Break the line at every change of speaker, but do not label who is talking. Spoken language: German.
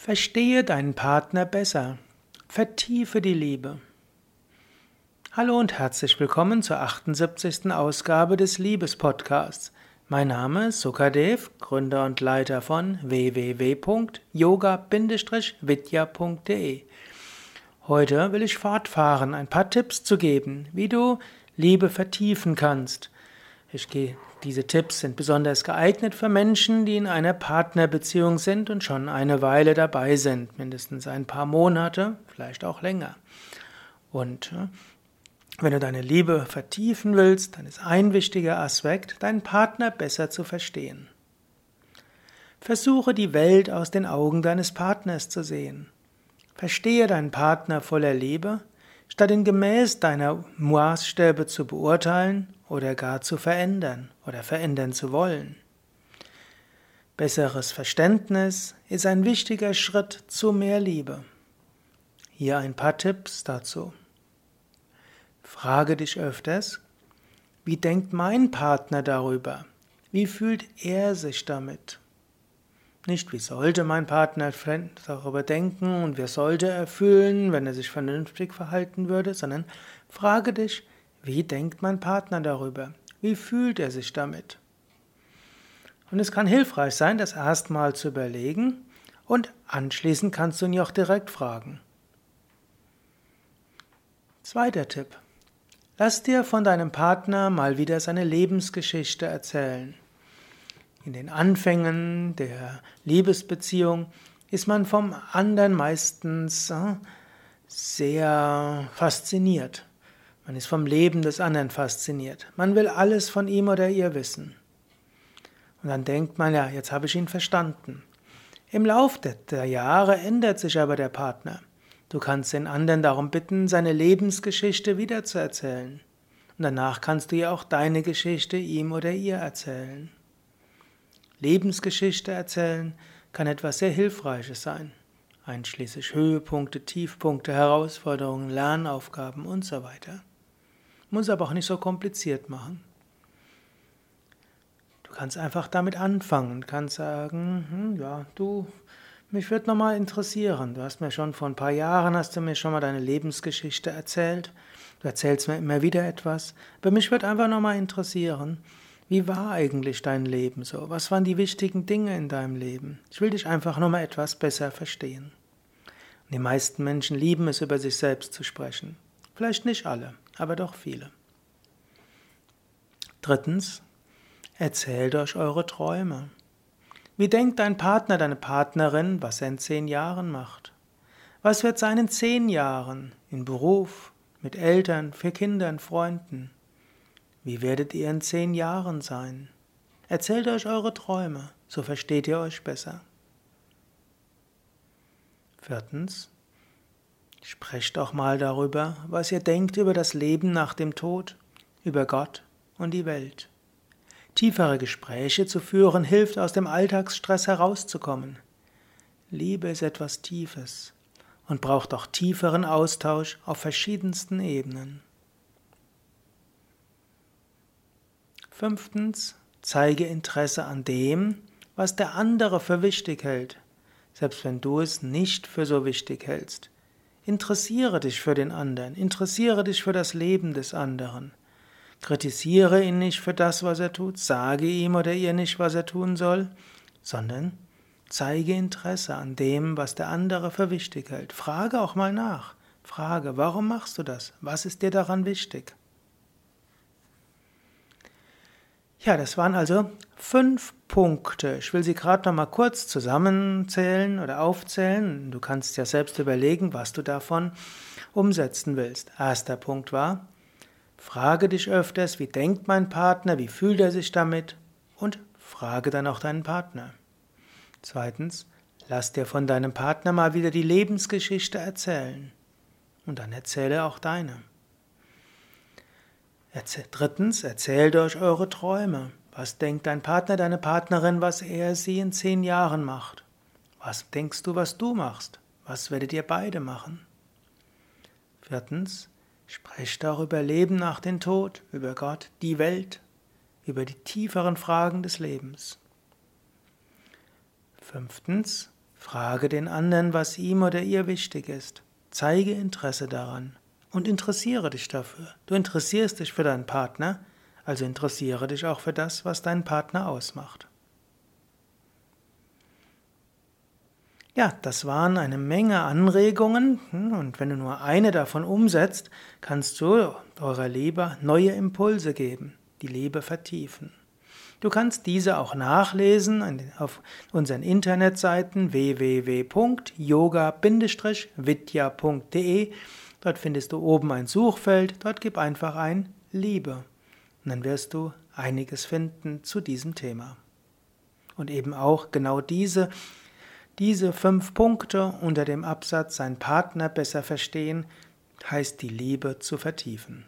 Verstehe deinen Partner besser. Vertiefe die Liebe. Hallo und herzlich willkommen zur 78. Ausgabe des Liebespodcasts. Mein Name ist Sukadev, Gründer und Leiter von www.yoga-vidya.de. Heute will ich fortfahren, ein paar Tipps zu geben, wie du Liebe vertiefen kannst. Ich gehe diese Tipps sind besonders geeignet für Menschen, die in einer Partnerbeziehung sind und schon eine Weile dabei sind, mindestens ein paar Monate, vielleicht auch länger. Und äh, wenn du deine Liebe vertiefen willst, dann ist ein wichtiger Aspekt, deinen Partner besser zu verstehen. Versuche die Welt aus den Augen deines Partners zu sehen. Verstehe deinen Partner voller Liebe, statt ihn gemäß deiner Maßstäbe zu beurteilen oder gar zu verändern oder verändern zu wollen. Besseres Verständnis ist ein wichtiger Schritt zu mehr Liebe. Hier ein paar Tipps dazu. Frage dich öfters, wie denkt mein Partner darüber? Wie fühlt er sich damit? Nicht, wie sollte mein Partner darüber denken und wie sollte er fühlen, wenn er sich vernünftig verhalten würde, sondern frage dich, wie denkt mein Partner darüber? Wie fühlt er sich damit? Und es kann hilfreich sein, das erstmal zu überlegen und anschließend kannst du ihn auch direkt fragen. Zweiter Tipp. Lass dir von deinem Partner mal wieder seine Lebensgeschichte erzählen. In den Anfängen der Liebesbeziehung ist man vom anderen meistens äh, sehr fasziniert. Man ist vom Leben des anderen fasziniert. Man will alles von ihm oder ihr wissen. Und dann denkt man, ja, jetzt habe ich ihn verstanden. Im Lauf der Jahre ändert sich aber der Partner. Du kannst den anderen darum bitten, seine Lebensgeschichte wiederzuerzählen. Und danach kannst du ja auch deine Geschichte ihm oder ihr erzählen. Lebensgeschichte erzählen kann etwas sehr Hilfreiches sein, einschließlich Höhepunkte, Tiefpunkte, Herausforderungen, Lernaufgaben und so weiter. Muss aber auch nicht so kompliziert machen. Du kannst einfach damit anfangen, kannst sagen, hm, ja, du, mich würde nochmal interessieren. Du hast mir schon vor ein paar Jahren, hast du mir schon mal deine Lebensgeschichte erzählt. Du erzählst mir immer wieder etwas. Aber mich würde einfach nochmal interessieren, wie war eigentlich dein Leben so? Was waren die wichtigen Dinge in deinem Leben? Ich will dich einfach nochmal etwas besser verstehen. Und die meisten Menschen lieben es, über sich selbst zu sprechen. Vielleicht nicht alle, aber doch viele. Drittens, erzählt euch eure Träume. Wie denkt dein Partner, deine Partnerin, was er in zehn Jahren macht? Was wird sein in zehn Jahren? In Beruf, mit Eltern, für Kindern, Freunden? Wie werdet ihr in zehn Jahren sein? Erzählt euch eure Träume, so versteht ihr euch besser. Viertens, Sprecht auch mal darüber, was ihr denkt über das Leben nach dem Tod, über Gott und die Welt. Tiefere Gespräche zu führen hilft, aus dem Alltagsstress herauszukommen. Liebe ist etwas Tiefes und braucht auch tieferen Austausch auf verschiedensten Ebenen. Fünftens, zeige Interesse an dem, was der andere für wichtig hält, selbst wenn du es nicht für so wichtig hältst. Interessiere dich für den anderen, interessiere dich für das Leben des anderen. Kritisiere ihn nicht für das, was er tut, sage ihm oder ihr nicht, was er tun soll, sondern zeige Interesse an dem, was der andere für wichtig hält. Frage auch mal nach. Frage, warum machst du das? Was ist dir daran wichtig? Ja, das waren also fünf Punkte. Ich will sie gerade noch mal kurz zusammenzählen oder aufzählen. Du kannst ja selbst überlegen, was du davon umsetzen willst. Erster Punkt war, frage dich öfters, wie denkt mein Partner, wie fühlt er sich damit und frage dann auch deinen Partner. Zweitens, lass dir von deinem Partner mal wieder die Lebensgeschichte erzählen und dann erzähle auch deine. Drittens, erzählt euch eure Träume. Was denkt dein Partner, deine Partnerin, was er, sie in zehn Jahren macht? Was denkst du, was du machst? Was werdet ihr beide machen? Viertens, sprecht auch über Leben nach dem Tod, über Gott, die Welt, über die tieferen Fragen des Lebens. Fünftens, Frage den anderen, was ihm oder ihr wichtig ist. Zeige Interesse daran und interessiere dich dafür. Du interessierst dich für deinen Partner, also interessiere dich auch für das, was deinen Partner ausmacht. Ja, das waren eine Menge Anregungen hm, und wenn du nur eine davon umsetzt, kannst du eurer Liebe neue Impulse geben, die Liebe vertiefen. Du kannst diese auch nachlesen auf unseren Internetseiten www.yoga-vidya.de. Dort findest du oben ein Suchfeld, dort gib einfach ein Liebe. Und dann wirst du einiges finden zu diesem Thema. Und eben auch genau diese diese fünf Punkte unter dem Absatz sein Partner besser verstehen, heißt die Liebe zu vertiefen.